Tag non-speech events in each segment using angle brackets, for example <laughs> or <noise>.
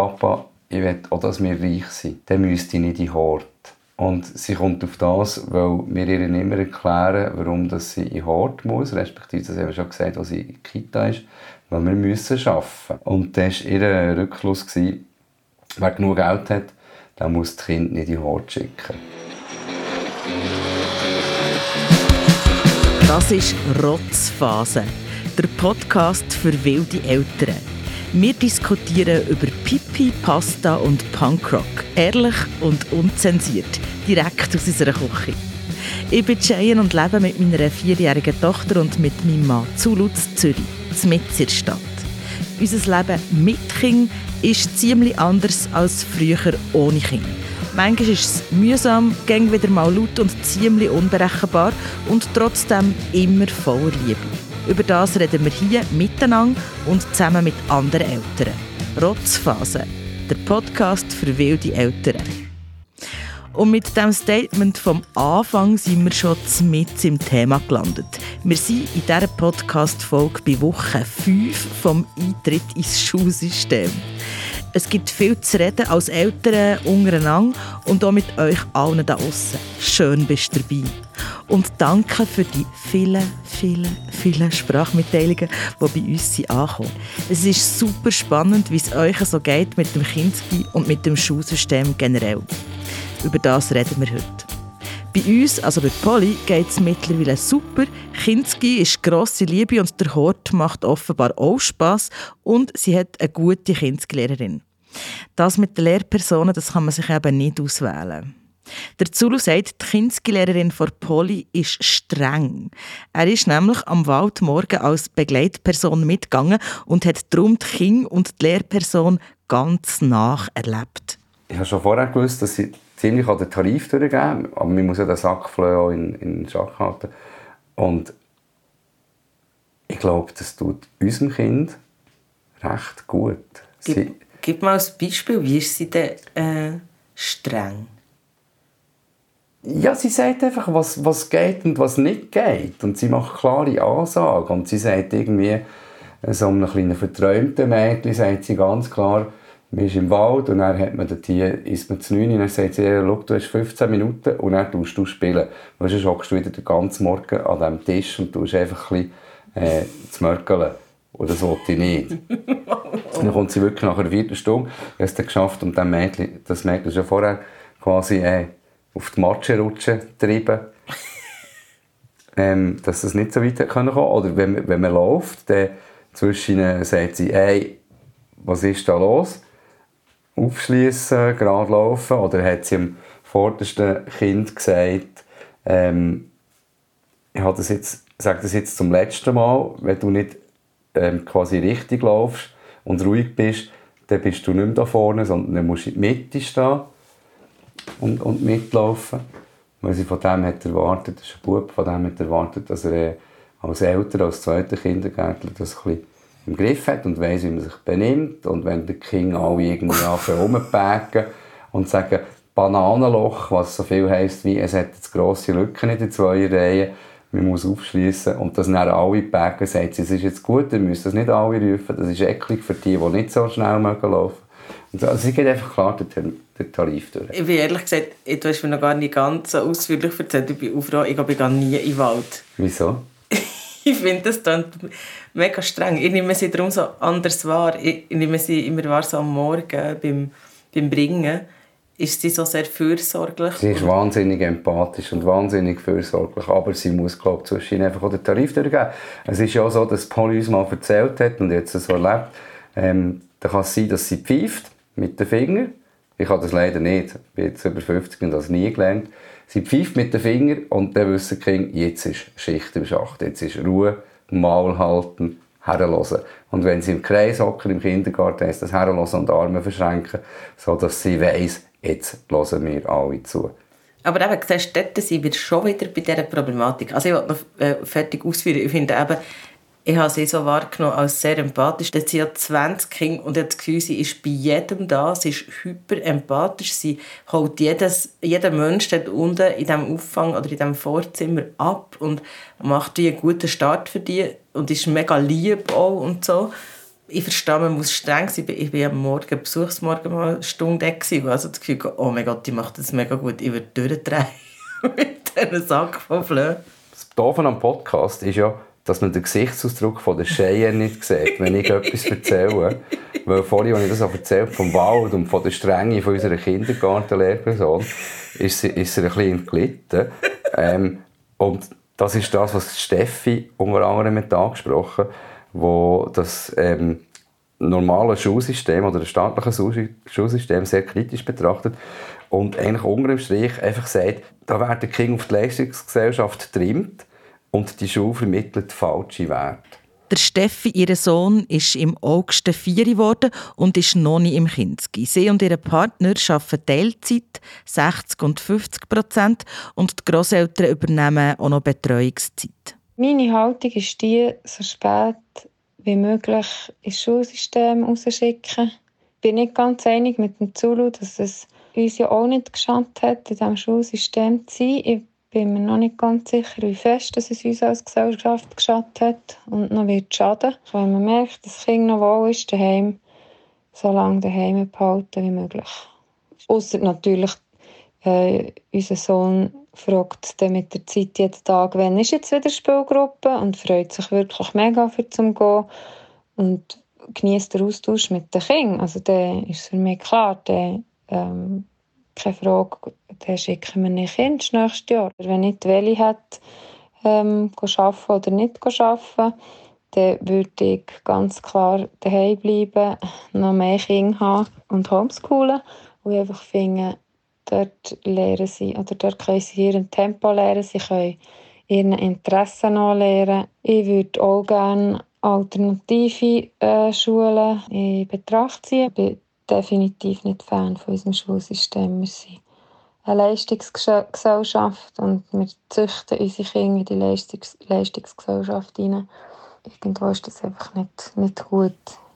Papa, ich will auch, dass wir reich sind. Dann müsste ich nicht in Hort. Und sie kommt auf das, weil wir ihr immer erklären, warum dass sie in Hort muss, respektive, das haben wir schon gesagt, als sie in Kita ist, weil wir müssen arbeiten. Und das war ihr Rückschluss, gewesen, wer genug Geld hat, der muss das Kind nicht in Hort schicken. Das ist Rotzphase, der Podcast für wilde Eltern. Wir diskutieren über Pipi, Pasta und Punkrock. Ehrlich und unzensiert. Direkt aus unserer Küche. Ich bin Cheyenne und lebe mit meiner vierjährigen Tochter und mit meinem Mann zu Lutz, Zürich, mitten in der Stadt. Unser Leben mit Kind ist ziemlich anders als früher ohne Kind. Manchmal ist es mühsam, ging wieder mal laut und ziemlich unberechenbar und trotzdem immer voller Liebe. Über das reden wir hier miteinander und zusammen mit anderen Eltern. Rotzphase, der Podcast für wilde Eltern. Und mit diesem Statement vom Anfang sind wir schon mit im Thema gelandet. Wir sind in dieser Podcast-Folge bei Woche 5 vom Eintritt ins Schulsystem. Es gibt viel zu reden als Eltern untereinander und auch mit euch allen da außen. Schön bist du dabei. Und danke für die vielen, vielen, vielen Sprachmitteilungen, die bei uns sind angekommen. Es ist super spannend, wie es euch so geht mit dem Kinski und mit dem Schulsystem generell. Über das reden wir heute. Bei uns, also bei Polly, geht es mittlerweile super. Kinski ist grosse Liebe und der Hort macht offenbar auch Spass und sie hat eine gute Kinski-Lehrerin. Das mit den Lehrpersonen, das kann man sich eben nicht auswählen. Der Zulu sagt, die Kinski-Lehrerin von Polly ist streng. Er ist nämlich am Waldmorgen als Begleitperson mitgegangen und hat darum die Kind und die Lehrperson ganz nach erlebt. Ich habe schon vorher gewusst, dass sie ziemlich an den Tarif durchgeben. Aber man muss ja den Sackflöhe auch in, in Schach halten. Und ich glaube, das tut unserem Kind recht gut. Gib, sie, gib mal ein Beispiel, wie ist sie denn äh, streng? Ja, sie sagt einfach, was, was geht und was nicht geht. Und sie macht klare Ansagen. Und sie sagt irgendwie, so einem kleinen verträumten Mädchen, sagt sie ganz klar, man ist im Wald und dann hat man dort hier, ist man zu 9 und dann sagt sie, ja, du hast 15 Minuten und dann tust du spielen. Und dann hockst du wieder den ganzen Morgen an diesem Tisch und tust einfach ein bisschen äh, zu mörkeln. Und das wollte ich nicht. <laughs> dann kommt sie wirklich nach einer Viertelstunde, hat es dann geschafft und das Mädchen, das Mädchen ja vorher quasi äh, auf die Matsche rutschen getrieben. <laughs> ähm, dass das nicht so weit kommen kann. Oder wenn, wenn man läuft, dann zwischen sagt sie, hey, was ist da los? Aufschließen, gerade laufen? Oder hat sie dem vordersten Kind gesagt, ähm, ich das jetzt, sage das jetzt zum letzten Mal, wenn du nicht ähm, quasi richtig laufst und ruhig bist, dann bist du nicht mehr da vorne, sondern dann musst du in der Mitte stehen und, und mitlaufen. Weil sie von dem hat erwartet, das ist ein Bub, von dem hat erwartet, dass er äh, als Eltern, als zweiter Kindergärtler das ein bisschen im Griff hat und weiß, wie man sich benimmt. Und wenn die Kinder alle irgendwie anfangen rumzupacken und sagen, Bananenloch, was so viel heisst wie, es hat jetzt grosse Lücken in den zwei Reihen, man muss aufschließen und das dann alle packen, sagt sie, es ist jetzt gut, ihr müsst das nicht alle rufen, das ist eklig für die, die nicht so schnell mögen laufen. Und also sie geht einfach klar den, den Tarif durch. Ich bin ehrlich gesagt, du hast mir noch gar nicht ganz so ausführlich erzählt, ich bin Aufruf, ich gehe nie in den Wald. Wieso? <laughs> ich finde das dann mega streng. Ich nehme sie darum so anders wahr. Ich, nehme sie immer wahr so am Morgen beim, beim Bringen. Ist sie so sehr fürsorglich? Sie ist wahnsinnig empathisch und wahnsinnig fürsorglich, aber sie muss, glaube ich, zwischen einfach auch den Tarif durchgeben. Es ist ja auch so, dass Polly uns mal erzählt hat und jetzt so erlebt, ähm, da kann es sein, dass sie pfeift mit den Fingern. Ich habe das leider nicht. Ich bin jetzt über 50 und das nie gelernt. Sie pfeift mit den Fingern und dann wissen die Kinder, jetzt ist Schicht im Schacht, jetzt ist Ruhe, Maul halten, herlassen. Und wenn sie im Kreis hocken im Kindergarten, ist das herlassen und Arme verschränken, sodass sie weiss, jetzt hören wir alle zu. Aber eben, siehst du, dort sind wir schon wieder bei dieser Problematik. Also ich wollte noch äh, fertig ausführen. Ich finde eben, ich habe sie so wahrgenommen als sehr empathisch. Sie hat 20 Kinder und hat das Gefühl, sie ist bei jedem da. Sie ist hyper empathisch. Sie holt jedes, jeden Menschen dort unten in diesem Auffang oder in diesem Vorzimmer ab und macht einen guten Start für die und ist mega lieb auch und so. ich verstehe, man muss streng sein. Ich war am Morgen, Besuchsmorgen mal eine Stunde da gewesen, also das Gefühl, oh mein Gott, die macht das mega gut. Ich würde durchdrehen <laughs> mit diesem Sack von Flöhen. Das Doofe am Podcast ist ja, dass man den Gesichtsausdruck von der Cheyenne nicht sieht, wenn ich etwas erzähle. Weil vorhin, als ich das erzählt vom Wald und von der Strenge von unserer Kindergartenlehrperson, ist sie, ist sie ein bisschen entglitten. Ähm, und das ist das, was Steffi unter anderem mit angesprochen hat, wo das ähm, normale Schulsystem oder das staatliche Schulsystem sehr kritisch betrachtet und eigentlich unter dem Strich einfach sagt, da werden Kinder auf die Leistungsgesellschaft getrimmt und die Schule vermittelt falsche Werte. Der Steffi, ihr Sohn, ist im August vier geworden und ist noch nicht im Kinski. Sie und ihr Partner arbeiten Teilzeit, 60 und 50 Prozent, und die Großeltern übernehmen auch noch Betreuungszeit. Meine Haltung ist die, so spät wie möglich ins Schulsystem rausschicken. Ich bin nicht ganz einig mit dem Zulu, dass es uns ja auch nicht geschafft hat, in diesem Schulsystem zu sein. Ich bin mir noch nicht ganz sicher, wie fest dass es uns als Gesellschaft geschadet hat und noch wird schaden. Wenn man merkt, dass das Kind noch wohl ist daheim, so lange daheim behalten wie möglich. Außer natürlich, äh, unser Sohn fragt dann mit der Zeit jeden Tag, wann ist jetzt wieder Spielgruppe und freut sich wirklich mega für zum Gehen und genießt den Austausch mit den Kindern. Also dann ist für mich klar, der ähm, keine Frage, dann schicken wir nicht ins nächste Jahr. Wenn nicht Welle hat, ähm, arbeiten oder nicht arbeiten, dann würde ich ganz klar daheim bleiben, noch mehr Kinder haben und homeschoolen. Und ich einfach finde, dort lernen sie, oder dort können sie ihren Tempo lernen, sie können ihren Interessen lernen. Ich würde auch gerne alternative äh, Schulen in Betracht ziehen definitiv nicht Fan von unserem Schulsystem. Wir sind eine Leistungsgesellschaft und wir züchten unsere Kinder in die Leistungs Leistungsgesellschaft hinein. Irgendwo ist das einfach nicht, nicht gut.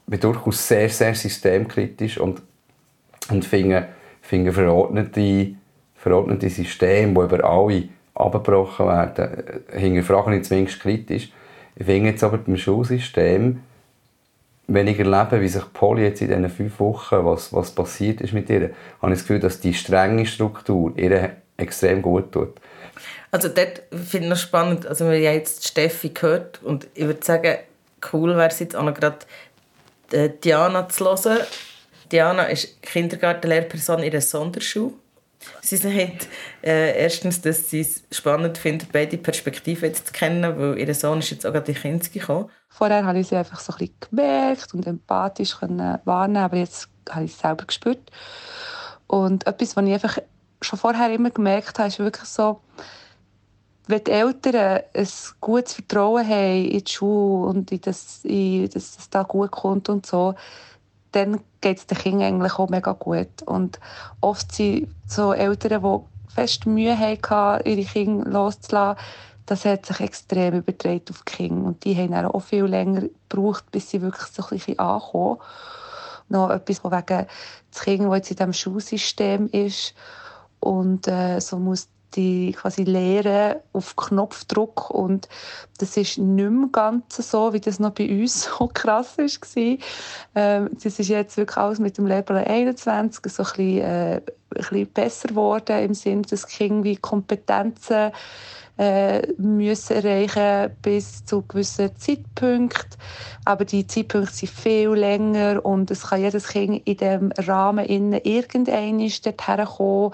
Ich bin durchaus sehr, sehr systemkritisch und, und finde, finde verordnete, verordnete Systeme, die über alle abgebrochen werden, hinterfrage ich zumindest kritisch. Ich finde jetzt aber beim Schulsystem, wenn ich wie sich Polly jetzt in diesen fünf Wochen, was, was passiert ist mit ihr, habe ich das Gefühl, dass die strenge Struktur ihr extrem gut tut. Also dort finde ich noch spannend, also wir haben jetzt Steffi gehört und ich würde sagen, cool wäre es jetzt auch noch gerade äh, Diana zu hören. Diana ist Kindergartenlehrperson in einer Sonderschule Sie sagt äh, erstens, dass sie es spannend findet, beide Perspektiven jetzt zu kennen, weil ihr Sohn ist jetzt auch gerade in Kindes gekommen. Vorher habe ich sie einfach so ein bisschen gemerkt und empathisch wahrnehmen, aber jetzt habe ich es selber gespürt. Und etwas, was ich einfach schon vorher immer gemerkt habe, ist wirklich so, wenn die Eltern ein gutes Vertrauen haben in die Schule und in das, in, dass es da gut kommt und so, dann geht es den Kindern eigentlich auch mega gut. Und oft sind so Eltern, die fest Mühe hatten, ihre Kinder loszulassen, das hat sich extrem übertragen auf die Kinder. Und die haben auch viel länger gebraucht, bis sie wirklich so ein bisschen ankommen. Noch etwas von wegen das Kind, das jetzt in diesem Schulsystem ist und äh, so muss die quasi Lehre auf Knopfdruck und das ist nicht mehr ganz so, wie das noch bei uns <laughs> so krass war. Ähm, das ist jetzt wirklich alles mit dem Lehrplan 21 so ein bisschen, äh, ein bisschen besser geworden im Sinne, dass Kinder wie Kompetenzen äh, müssen erreichen bis zu gewissen Zeitpunkten. Aber die Zeitpunkte sind viel länger und es kann jedes Kind in diesem Rahmen innen irgendein dorthin kommen.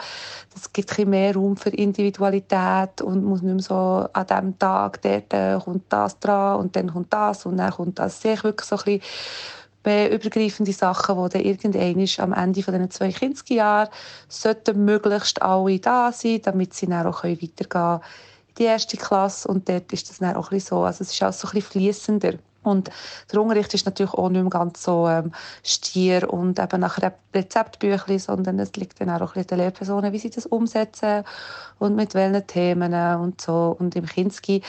Es gibt ein mehr Raum für Individualität und muss nicht mehr so an diesem Tag, dort äh, kommt das dran und dann kommt das und dann kommt das. Sehe ich wirklich so ein bisschen übergreifende Sachen, die dann irgendwann am Ende von diesen zwei Kindsjahren sollten möglichst alle da sein, damit sie dann auch weitergehen können die erste Klasse und dort ist das dann auch ein so, also es ist auch so ein bisschen fließender. Und der Unterricht ist natürlich auch nicht mehr ganz so ähm, stier und eben nach Rezeptbüchlein, sondern es liegt dann auch ein den Lehrpersonen, wie sie das umsetzen und mit welchen Themen und so. Und im Kinski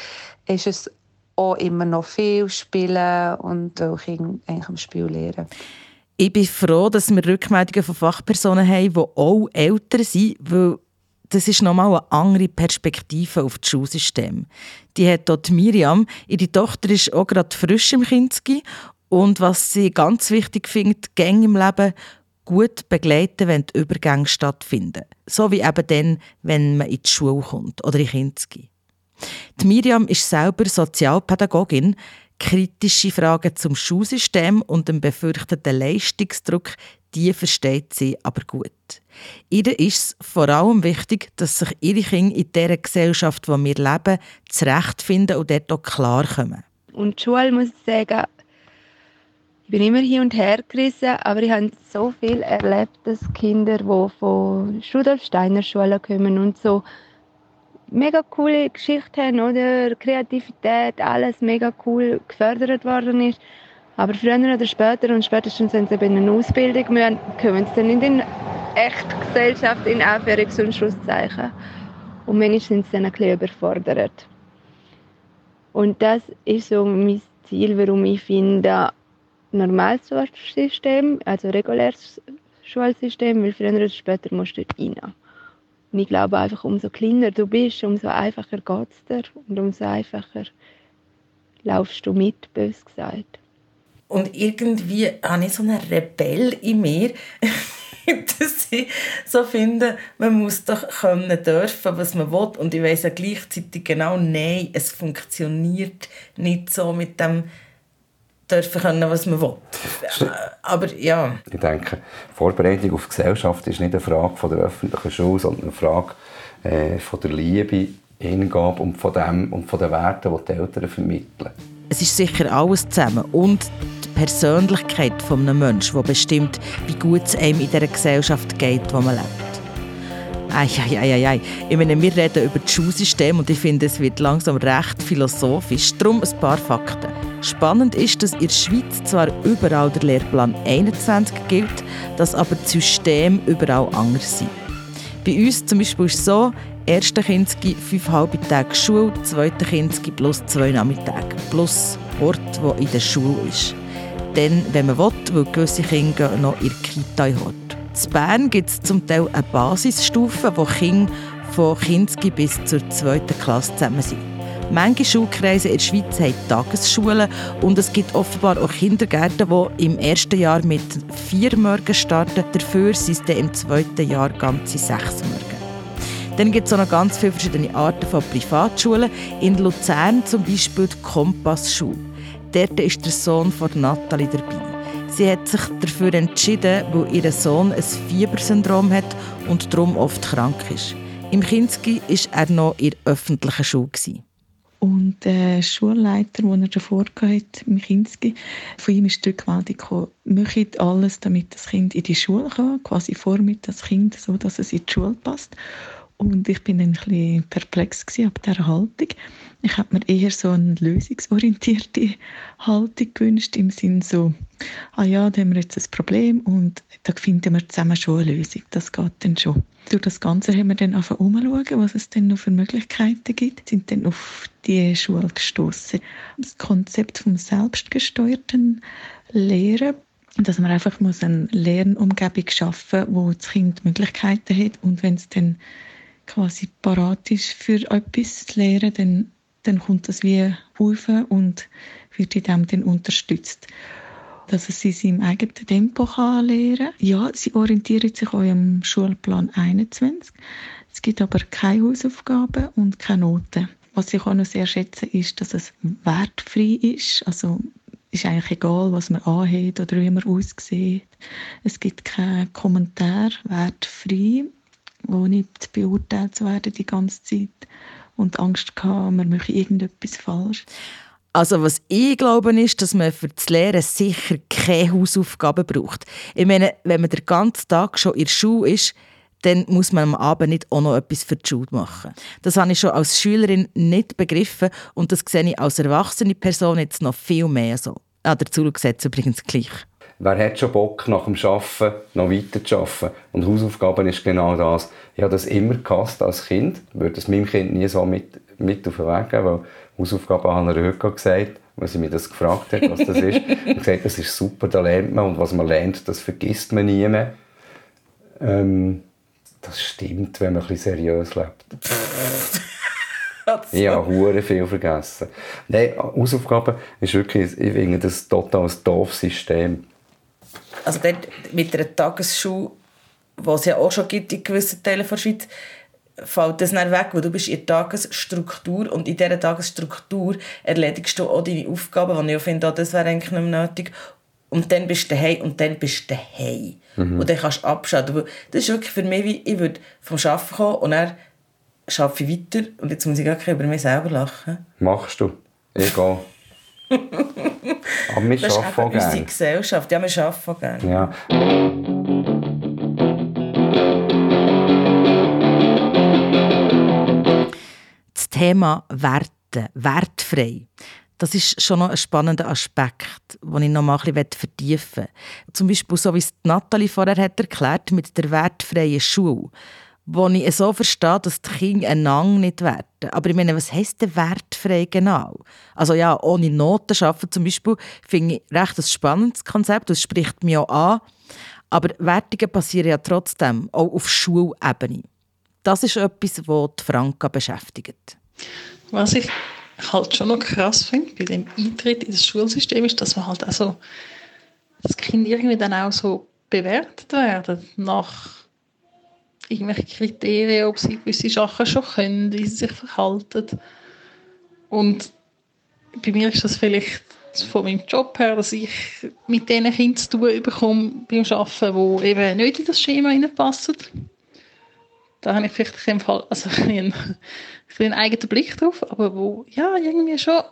ist es auch immer noch viel Spielen und auch eigentlich am Spiel lernen. Ich bin froh, dass wir Rückmeldungen von Fachpersonen haben, die auch älter sind, weil das ist nochmal eine andere Perspektive auf das Schulsystem. Die hat dort Miriam, ihre Tochter ist auch gerade frisch im Kinski Und was sie ganz wichtig findet, Gänge im Leben gut begleiten, wenn die Übergänge stattfinden. So wie eben dann, wenn man in die Schule kommt oder in Kinski. Die Miriam ist selber Sozialpädagogin. Kritische Fragen zum Schulsystem und dem befürchteten Leistungsdruck, die versteht sie aber gut. Ihr ist es vor allem wichtig, dass sich ihre Kinder in dieser Gesellschaft, in der wir leben, zurechtfinden und dort auch klarkommen. Und die Schule, muss ich sagen, ich bin immer hin und her gerissen, aber ich habe so viel erlebt, dass Kinder, die von Rudolf Steiner Schulen kommen und so mega coole Geschichten haben, oder? Kreativität, alles mega cool gefördert worden ist. Aber früher oder später, und spätestens wenn sie in eine Ausbildung müssen, kommen sie dann in die echte Gesellschaft in Anführungs- und Schlusszeichen. Und manchmal sind sie dann ein bisschen überfordert. Und das ist so mein Ziel, warum ich finde, normales Schulsystem, also reguläres Schulsystem, weil früher oder später musst du dort rein. Und ich glaube einfach, umso kleiner du bist, umso einfacher geht es dir und umso einfacher laufst du mit, bös gesagt. Und irgendwie habe ich so einen Rebell in mir, <laughs> dass ich so finde, man muss doch können dürfen, was man will. Und ich weiß ja gleichzeitig genau, nein, es funktioniert nicht so mit dem dürfen können, was man will. Aber ja. Ich denke, Vorbereitung auf die Gesellschaft ist nicht eine Frage von der öffentlichen Schule, sondern eine Frage äh, von der Liebe, Hingabe und von, dem, und von den Werten, die die Eltern vermitteln. Es ist sicher alles zusammen und Persönlichkeit eines Menschen, die bestimmt, wie gut es einem in dieser Gesellschaft geht, wo man lebt. Eieieiei. Ich meine, wir reden über das Schulsystem und ich finde, es wird langsam recht philosophisch. Darum ein paar Fakten. Spannend ist, dass in der Schweiz zwar überall der Lehrplan 21 gilt, dass aber das System überall anders sind. Bei uns zum Beispiel ist es so, erste Kinski fünf halbe Tage Schule, zweite Kinski plus zwei Nachmittage, plus Ort, wo in der Schule ist. Dann, wenn man will, weil gewisse Kinder noch der Kita Hort. In Bern gibt es zum Teil eine Basisstufe, wo Kinder von Kinski bis zur zweiten Klasse zusammen sind. Manche Schulkreise in der Schweiz haben Tagesschulen und es gibt offenbar auch Kindergärten, die im ersten Jahr mit vier Morgen starten. Dafür sind es dann im zweiten Jahr ganze sechs Morgen. Dann gibt es auch noch ganz viele verschiedene Arten von Privatschulen. In Luzern zum Beispiel die Kompassschule. Dort ist der Sohn von Nathalie dabei. Sie hat sich dafür entschieden, weil ihr Sohn ein Fiebersyndrom hat und darum oft krank ist. Im Kinski war er noch in der öffentlichen Schule. Und der Schulleiter, den er davor hatte, Kinski, von ihm ist die Rückmeldung gekommen, macht alles, damit das Kind in die Schule kann, quasi mit das Kind, so dass es in die Schule passt. Und ich bin ein bisschen perplex ab dieser Haltung. Ich habe mir eher so eine lösungsorientierte <laughs> Haltung gewünscht, im Sinne so, ah ja, da haben wir jetzt ein Problem und da finden wir zusammen schon eine Lösung. Das geht dann schon. Durch das Ganze haben wir dann angefangen umzuschauen, was es denn noch für Möglichkeiten gibt, sind dann auf die Schule gestoßen. Das Konzept vom selbstgesteuerten Lehren dass man einfach muss eine Lernumgebung schaffen muss, wo das Kind Möglichkeiten hat und wenn es dann quasi parat ist für etwas zu lernen, dann dann kommt das wie auf und wird in dem dann unterstützt. Dass es sie im eigenen Tempo kann lernen kann. Ja, sie orientiert sich auch am Schulplan 21. Es gibt aber keine Hausaufgaben und keine Noten. Was ich auch noch sehr schätze, ist, dass es wertfrei ist. Also ist eigentlich egal, was man anhat oder wie man aussieht. Es gibt keinen Kommentar, wertfrei, wo nicht beurteilt zu werden die ganze Zeit und Angst gehabt, man mache irgendetwas falsch. Also was ich glaube ist, dass man für das Lehren sicher keine Hausaufgaben braucht. Ich meine, wenn man den ganzen Tag schon in der Schule ist, dann muss man am Abend nicht auch noch etwas für die Schule machen. Das habe ich schon als Schülerin nicht begriffen und das sehe ich als erwachsene Person jetzt noch viel mehr so. Ah, dazu sieht übrigens gleich. Wer hat schon Bock, nach dem Arbeiten noch weiter zu arbeiten? Und Hausaufgaben ist genau das. Ich habe das immer gehasst als Kind. Ich würde es meinem Kind nie so mit, mit auf den Weg geben, weil Hausaufgaben haben er heute gesagt, als sie mich das gefragt hat, was das ist. <laughs> und gesagt, das ist super, da lernt man und was man lernt, das vergisst man nie mehr. Ähm, das stimmt, wenn man ein bisschen seriös lebt. <laughs> Ich habe hure viel vergessen. Nein, Hausaufgaben ist wirklich, ich finde das total ein doofes System. Also dort mit einer Tagesschule, die es ja auch schon gibt in gewissen Teilen der Schweiz, fällt das dann weg, weil du bist in der Tagesstruktur und in dieser Tagesstruktur erledigst du auch deine Aufgaben, und ich finde, das wäre eigentlich nicht mehr nötig. Und dann bist du daheim und dann bist du daheim. Mhm. Und dann kannst du abschalten. Das ist wirklich für mich wie, ich würde vom Arbeiten kommen und dann arbeite ich weiter und jetzt muss ich gar nicht über mich selber lachen. Machst du. Egal. <laughs> Aber wir das arbeiten auch gerne. unsere Gesellschaft. Ja, wir arbeiten gerne. Ja. Das Thema Werte, wertfrei. Das ist schon noch ein spannender Aspekt, den ich noch mal ein bisschen vertiefen will. Zum Beispiel, so wie es Nathalie vorher hat erklärt mit der wertfreien Schule wo ich so verstehe, dass die Kinder einander nicht werten. Aber ich meine, was heisst denn wertfrei genau? Also ja, ohne Noten arbeiten zum Beispiel, finde ich recht ein spannendes Konzept, das spricht mich auch an. Aber Wertungen passieren ja trotzdem, auch auf Schulebene. Das ist etwas, was die Franka beschäftigt. Was ich halt schon noch krass finde bei dem Eintritt in das Schulsystem ist, dass man halt also das Kind irgendwie dann auch so bewertet werden nach irgendwelche Kriterien, ob sie gewisse Sachen schon können, wie sie sich verhalten. Und bei mir ist das vielleicht von meinem Job her, dass ich mit diesen Kindern zu tun bekomme beim Arbeiten, die eben nicht in das Schema reinpassen. Da habe ich vielleicht im Fall also einen, einen eigenen Blick drauf, aber wo ja irgendwie schon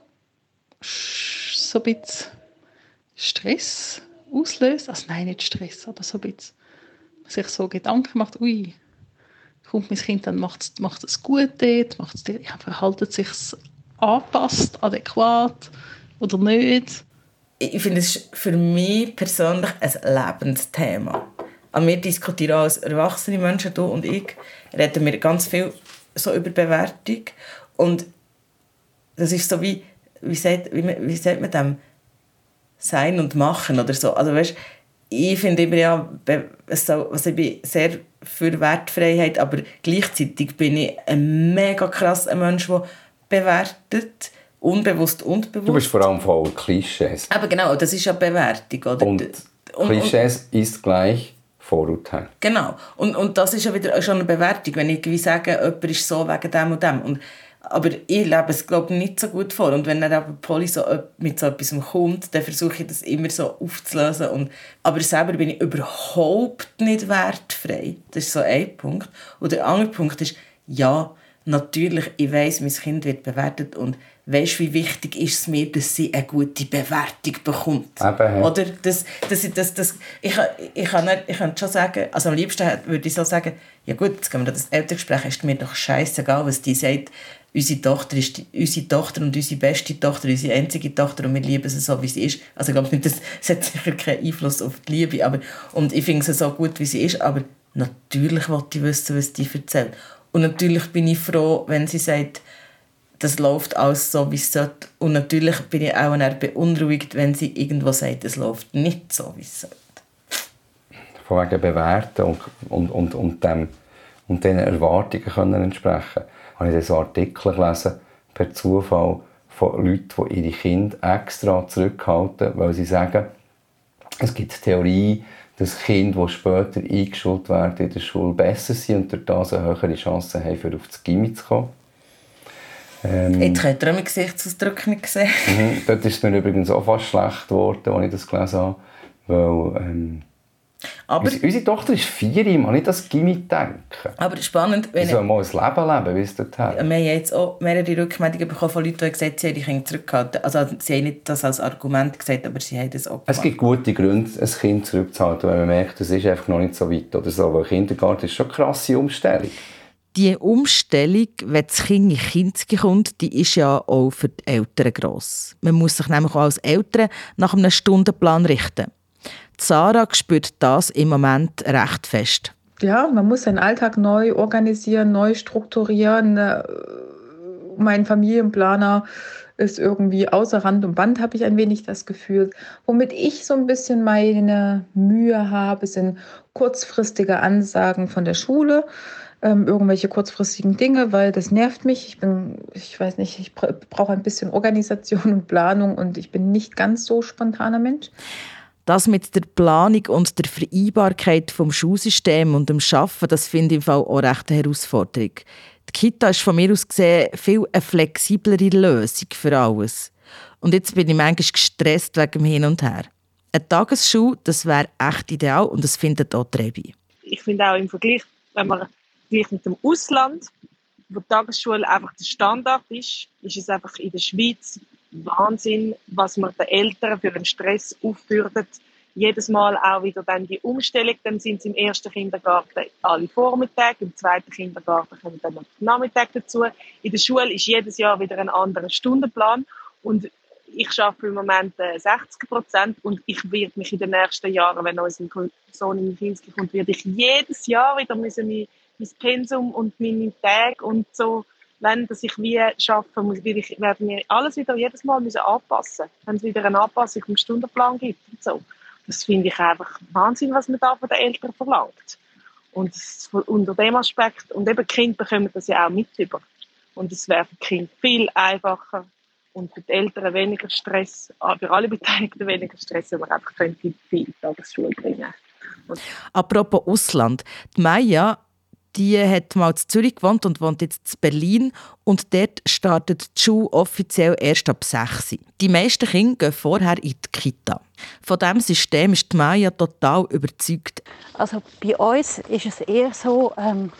so ein bisschen Stress auslöst. Also nein, nicht Stress, aber so ein bisschen sich so Gedanken macht, ui, kommt mein Kind, dann macht macht es gut dort, macht es, ja, verhaltet sich anpasst, adäquat oder nicht. Ich finde, es ist für mich persönlich ein Lebensthema. An wir diskutieren als erwachsene Menschen, du und ich, reden wir ganz viel so über Bewertung. Und das ist so wie, wie sagt, wie, wie sagt man dem? Sein und machen oder so. Also weißt, ich finde immer ja, also ich bin sehr für Wertfreiheit, aber gleichzeitig bin ich ein mega krasser Mensch, der bewertet, unbewusst und bewusst. Du bist vor allem voll Klischees. Aber genau, das ist ja Bewertung. Oder? Und, und Klischees und, ist gleich Vorurteil. Genau. Und, und das ist ja wieder schon eine Bewertung, wenn ich wie sage, jemand ist so wegen dem und dem. Und aber ich lebe es glaube nicht so gut vor. Und wenn dann aber Polly so mit so etwas kommt, dann versuche ich das immer so aufzulösen. Und, aber selber bin ich überhaupt nicht wertfrei. Das ist so ein Punkt. Und der andere Punkt ist, ja, natürlich, ich weiß, mein Kind wird bewertet und weißt wie wichtig ist es mir, dass sie eine gute Bewertung bekommt. Eben, Oder? Das, das, das, das, ich, ich, kann nicht, ich kann schon sagen, also am liebsten würde ich so sagen, ja gut, jetzt gehen wir das Elterngespräch, ist mir doch scheißegal, was die sagt, unsere Tochter ist unsere Tochter und unsere beste Tochter, unsere einzige Tochter und wir lieben sie so, wie sie ist. Also ich glaube nicht, das, <laughs> hat sicher keinen Einfluss auf die Liebe, aber, und ich finde sie so gut, wie sie ist, aber natürlich wollte ich wissen, was die erzählt. Und natürlich bin ich froh, wenn sie sagt, das läuft alles so, wie es sollte. Und natürlich bin ich auch beunruhigt, wenn sie irgendwo sagt, es läuft nicht so, wie es sollte. Von wegen bewerten und, und, und, und, dem, und diesen Erwartungen können entsprechen habe ich so Artikel gelesen, per Zufall, von Leuten, die ihre Kinder extra zurückhalten, weil sie sagen, es gibt Theorie, dass Kinder, die später eingeschult werden in der Schule, besser sind und durch das eine höhere Chance haben, für auf das Gimmi zu kommen. Ähm, Jetzt könnt ihr auch mein Gesichtsausdruck nicht sehen. mhm, dort ist mir übrigens auch fast schlecht geworden, als ich das gelesen habe, weil ähm, aber, unsere, unsere Tochter ist vier, ich muss nicht das Gimmi denken. Aber spannend, wenn... Sie soll mal ein Leben leben, wie es dort hat. Wir haben jetzt auch mehrere Rückmeldungen bekommen von Leuten, die gesagt haben, sie haben zurückgehalten. Also sie haben nicht das als Argument gesagt, aber sie haben das auch gemacht. Es gibt gute Gründe, ein Kind zurückzuhalten, wenn man merkt, es ist einfach noch nicht so weit oder so. Weil Kindergarten ist schon eine krasse Umstellung. Die Umstellung, wenn das Kind in Kinski kommt, die ist ja auch für die Eltern gross. Man muss sich nämlich auch als Eltern nach einem Stundenplan richten. Sarah spürt das im Moment recht fest. Ja, man muss seinen Alltag neu organisieren, neu strukturieren. Äh, mein Familienplaner ist irgendwie außer Rand und Band, habe ich ein wenig das Gefühl. Womit ich so ein bisschen meine Mühe habe, sind kurzfristige Ansagen von der Schule. ähm, irgendwelche kurzfristigen Dinge, weil das nervt mich. Ich bin, ich weiß nicht, ich brauche ein bisschen Organisation und Planung und ich bin nicht ganz so spontaner Mensch. Das mit der Planung und der Vereinbarkeit vom Schulsystem und dem Schaffen, das finde ich im Fall auch recht eine Herausforderung. Die Kita ist von mir aus gesehen viel eine flexiblere Lösung für alles. Und jetzt bin ich manchmal gestresst wegen dem Hin und Her. Eine Tagesschule, das wäre echt ideal und das findet auch Trebi. Ich finde auch im Vergleich, wenn man Vergleich mit dem Ausland, wo die Tagesschule einfach der Standard ist, ist es einfach in der Schweiz Wahnsinn, was man den Eltern für einen Stress aufbürdet. Jedes Mal auch wieder dann die Umstellung, dann sind sie im ersten Kindergarten alle Vormittag, im zweiten Kindergarten kommen dann noch Nachmittag dazu. In der Schule ist jedes Jahr wieder ein anderer Stundenplan und ich arbeite im Moment 60 äh, Prozent und ich werde mich in den nächsten Jahren, wenn unser Sohn in Kinski kommt, werde ich jedes Jahr wieder müssen mein, mein Pensum und meine Tage und so, wenn dass ich wie arbeiten muss, werde ich werde mir alles wieder jedes Mal müssen anpassen, wenn es wieder eine Anpassung im Stundenplan gibt und so. Das finde ich einfach Wahnsinn, was man da von den Eltern verlangt. Und unter dem Aspekt, und eben Kinder bekommen das ja auch mit über. Und es wäre für Kind viel einfacher, und für die Eltern weniger Stress, ah, für alle Beteiligten weniger Stress, wenn man einfach könnte viel Tagesschule bringen und Apropos Ausland. Die Maya die hat mal in Zürich gewohnt und wohnt jetzt in Berlin. Und dort startet die Schule offiziell erst ab 6 Die meisten Kinder gehen vorher in die Kita. Von diesem System ist die Maya total überzeugt. Also bei uns ist es eher so, ähm,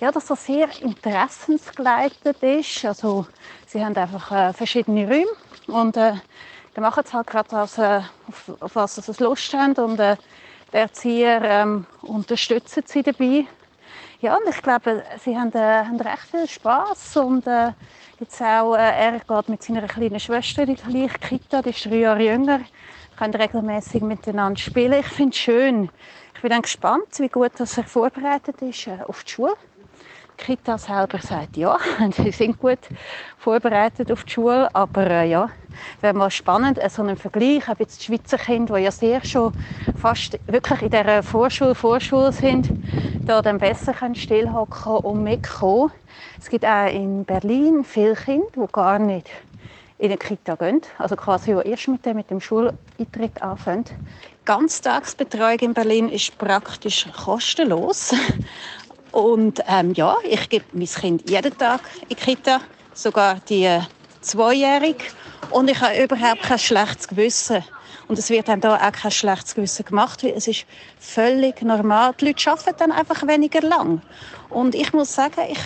ja, dass das sehr interessensgeleitet ist. Also, sie haben einfach äh, verschiedene Räume und äh, dann machen sie halt gerade das, äh, auf, auf, was sie Lust haben und äh, der Erzieher ähm, unterstützt sie dabei. Ja, und ich glaube, sie haben, äh, haben recht viel Spaß und äh, jetzt auch, äh, er geht mit seiner kleinen Schwester in die gleiche Kita, die ist drei Jahre jünger, können regelmäßig miteinander spielen. Ich finde es schön. Ich bin dann gespannt, wie gut dass er vorbereitet ist äh, auf die Schule. Kita selber sagt ja, <laughs> sie sind gut vorbereitet auf die Schule, aber äh, ja, wäre mal spannend, äh, so einen Vergleich, ob jetzt die Schweizer Kinder, die ja sehr schon fast wirklich in dieser Vorschule, Vorschule sind, da dann besser können stillhocken und mitkommen. Es gibt auch in Berlin viele Kinder, die gar nicht in eine Kita gehen, also quasi erst mit dem, mit dem Schuleintritt anfangen. Ganztagsbetreuung in Berlin ist praktisch kostenlos. Und ähm, ja, ich gebe mein Kind jeden Tag in die Kita, sogar die äh, Zweijährige. Und ich habe überhaupt kein schlechtes Gewissen. Und es wird dann da auch kein schlechtes Gewissen gemacht, es ist völlig normal. Die Leute arbeiten dann einfach weniger lang. Und ich muss sagen, ich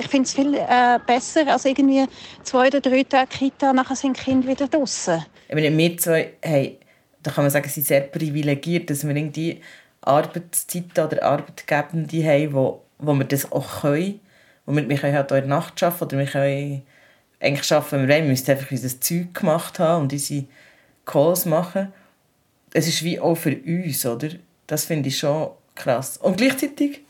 ich finde es viel äh, besser als irgendwie zwei oder drei Tage Kita, nachher sind die Kinder wieder draußen. Ich meine, wir zwei, hey, da kann man sagen, sind sehr privilegiert, dass wir irgendwie Arbeitszeiten oder Arbeitgebende haben, wo, wo wir das auch können. Wo wir, wir können halt auch in der Nacht arbeiten oder wir können eigentlich arbeiten, wenn wir wollen. Wir müssen einfach unser Zeug gemacht haben und unsere Calls machen. Es ist wie auch für uns, oder? Das finde ich schon krass. Und gleichzeitig,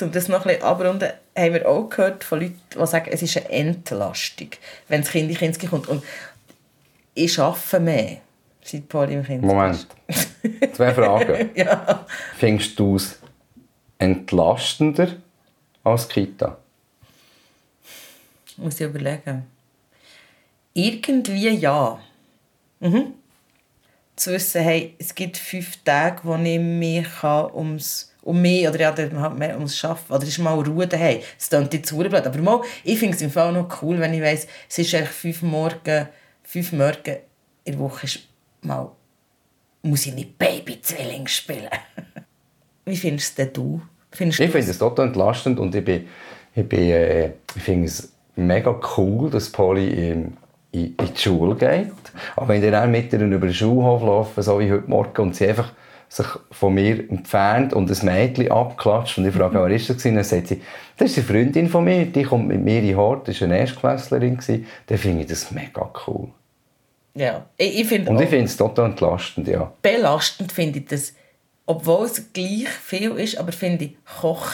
um das noch ein bisschen abrunden, haben wir auch gehört von Leuten, die sagen, es ist eine Entlastung, wenn das Kind in Kinski kommt. Und ich arbeite mehr seit Paul im Kind Moment. Zwei Fragen. <laughs> ja. Findest du es entlastender als Kita? Muss ich überlegen. Irgendwie ja. Mhm. Zu wissen, hey, es gibt fünf Tage, wo ich mich ums um mich oder ja, halt mehr ums Arbeiten oder ist mal Ruhe daheim. Es klingt jetzt blöd, aber mal, ich finde es im Fall noch cool, wenn ich weiss, es ist eigentlich fünf Morgen, fünf Morgen in der Woche ist mal muss ich mit Babyzwilling spielen. <laughs> Wie findest denn du? Findest ich finde es total entlastend und ich, bin, ich, bin, äh, ich finde es mega cool, dass Polly in, in, in die Schule geht. Aber wenn ihr dann mit ihr über den Schulhof laufen, so wie heute Morgen, und sie einfach sich von mir entfernt und ein Mädchen abklatscht und ich frage, <laughs> wer ist das gewesen? Dann sagt sie, das ist eine Freundin von mir, die kommt mit mir in Hort, das war eine Erstklässlerin, dann finde ich das mega cool. Ja, ich, ich finde Und ich finde es total entlastend, ja. Belastend finde ich das, obwohl es gleich viel ist, aber finde ich Koch.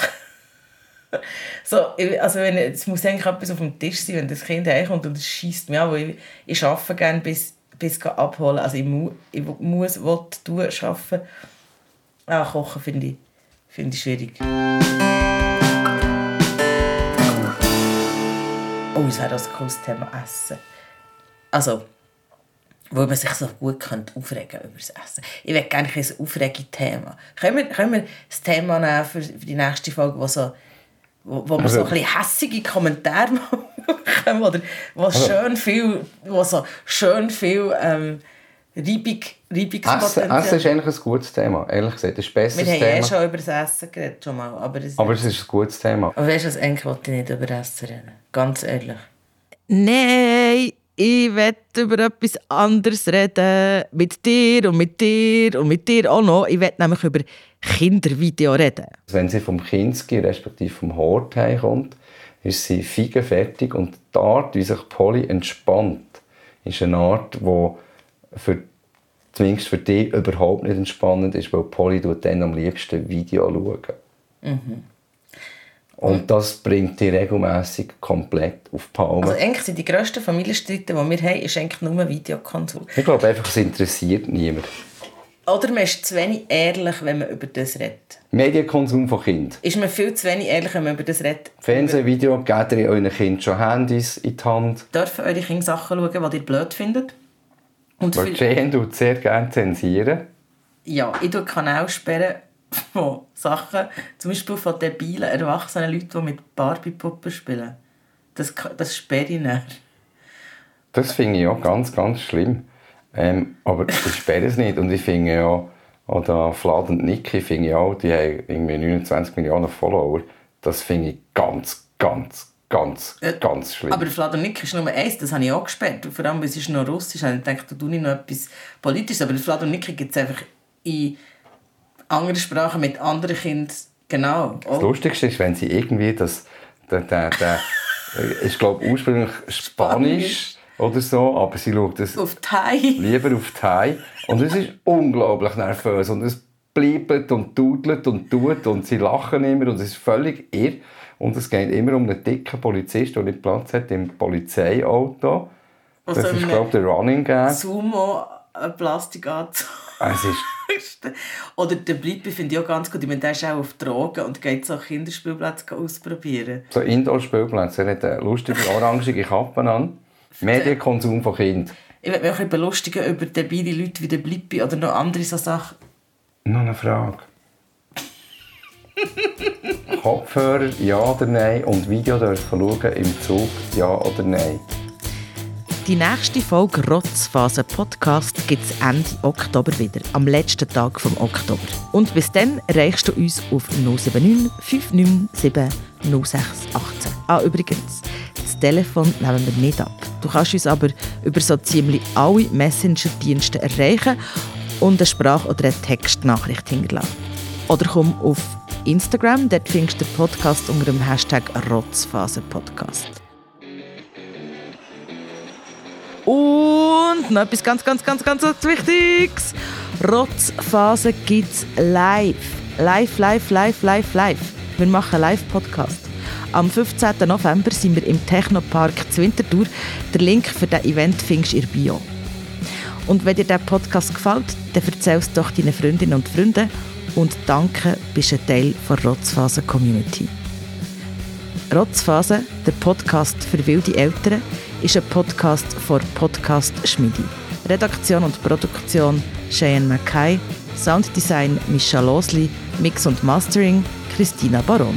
<laughs> so, also wenn, es muss eigentlich etwas auf dem Tisch sein, wenn das Kind herkommt und es schießt mich an, weil ich, ich arbeite gerne bis, bis abholen. Also ich, mu, ich muss, will, tun, arbeiten. Ah, Kochen finde ich, find ich schwierig. Oh, es wäre das cooles Thema Essen. Also, wo man sich so gut könnte aufregen über das Essen. Ich will gerne ein Aufregi-Thema. Können wir, können wir das Thema nehmen für, für die nächste Folge, wo, so, wo, wo wir Also- so ein bisschen hässige Kommentare <laughs> machen oder wo Also- schön viel, wo so schön viel ähm, Reibung, Essen, Reibungspotenzial... Essen ist eigentlich ein gutes Thema, ehrlich gesagt. Das ist ein wir haben ja eh Thema. schon über das Essen geredet, schon mal, aber, es, Aber es ist ein gutes Thema. aber weißt du was, eigentlich wollte ich nicht über Essen reden. Ganz ehrlich. Nein, ich will über etwas anderes reden. Mit dir und mit dir und mit dir auch noch. Ich will nämlich über Kindervideo reden. Wenn sie vom Kinski, respektive vom Hort heimkommt, ist sie feigenfertig und die Art, wie sich Polly entspannt, ist eine Art, die für, zumindest für dich überhaupt nicht entspannend ist, weil Polly dann am liebsten Video schauen. Und das bringt die regelmäßig komplett auf die Palme. Also eigentlich sind die grössten Familienstreiten, die wir haben, ist eigentlich nur Videokonsum. ich glaube einfach, es interessiert niemand. Oder man ist zu wenig ehrlich, wenn man über das redet. Medienkonsum von Kind. Ist man viel zu wenig ehrlich, wenn man über das redet. Fernsehen, Video, gebt ihr euren Kind schon Handys in die Hand. Dürfen eure Kinder Sachen schauen, die ihr blöd findet? Und Weil Jane tut sehr gerne zensieren. ja, ich tue Kanäle sperren <laughs> von Sachen, zum Beispiel von debilen, erwachsenen Leuten, die mit Barbie-Puppen spielen. Das, das sperre ich nicht. Das finde ich auch ganz, ganz schlimm. Ähm, aber ich sperre es nicht. Und ich finde ja, oder Vlad und Niki finde ich auch, die haben irgendwie 29 Millionen Follower. Das finde ich ganz, ganz, ganz, ganz schlimm. Aber Vlad und Nick ist Nummer eins, das habe ich auch gesperrt. Vor allem, weil es ist noch russisch. Ich dachte, du tust nicht noch etwas Politisches. Aber Vlad und Nick gibt es einfach in anderen Sprachen mit anderen Kindern. Genau. Das Lustigste ist, wenn sie irgendwie das, der, der, der <laughs> ich glaube ursprünglich Spanisch oder so, aber sie schaut das Auf Thai. lieber auf Thai. Und es ist unglaublich nervös. Und es bleibt und dudelt und tut und sie lachen immer und es ist völlig irr. Und es geht immer um einen dicken Polizist, der nicht Platz hat im Polizeiauto. Das Also ist, einem glaube ich, der Running Gag. Sumo äh, Plastikanzug. Es ist, Oder der Blippi finde ich auch ganz gut. Ich meine, der ist auch auf Drogen und geht so Kinderspielplätze ausprobieren. so Indoor-Spielplätze. Er hat eine lustige orangige Kappe an. Medienkonsum von Kind. Ich würde mich auch ein belustigen über debile Leute wie der Blippi oder noch andere so Sachen. Noch eine Frage. Kopfhörer, ja oder nein? Und Video dürfen schauen im Zug, ja oder nein? Die nächste Folge Rotzphase Podcast gibt es Ende Oktober wieder, am letzten Tag vom Oktober. Und bis dann erreichst du uns auf 079 597 0618. Ah, übrigens, das Telefon nehmen wir nicht ab. Du kannst uns aber über so ziemlich alle Messenger-Dienste erreichen und eine Sprach- oder eine Textnachricht hinterlassen. Oder komm auf Instagram, dort findest du den Podcast unter dem Hashtag Rotzphase Podcast. Und noch etwas ganz, ganz, ganz, ganz Wichtiges. Rotzphase gibt's live. Live, live, live, live, live. Wir machen Live-Podcast. Am 15. November sind wir im Technopark zu Winterthur. Der Link für das Event findest du in Bio. Und wenn dir der Podcast gefällt, dann erzähl es doch deinen Freundinnen und Freunden. Und danke, bist ein Teil der Rotzphase Community. Rotzphase, der Podcast für wilde Eltern, ist ein Podcast von Podcast Schmidi. Redaktion und Produktion Cheyenne Mackay, Sounddesign Mischa Losli, Mix und Mastering Christina Baron.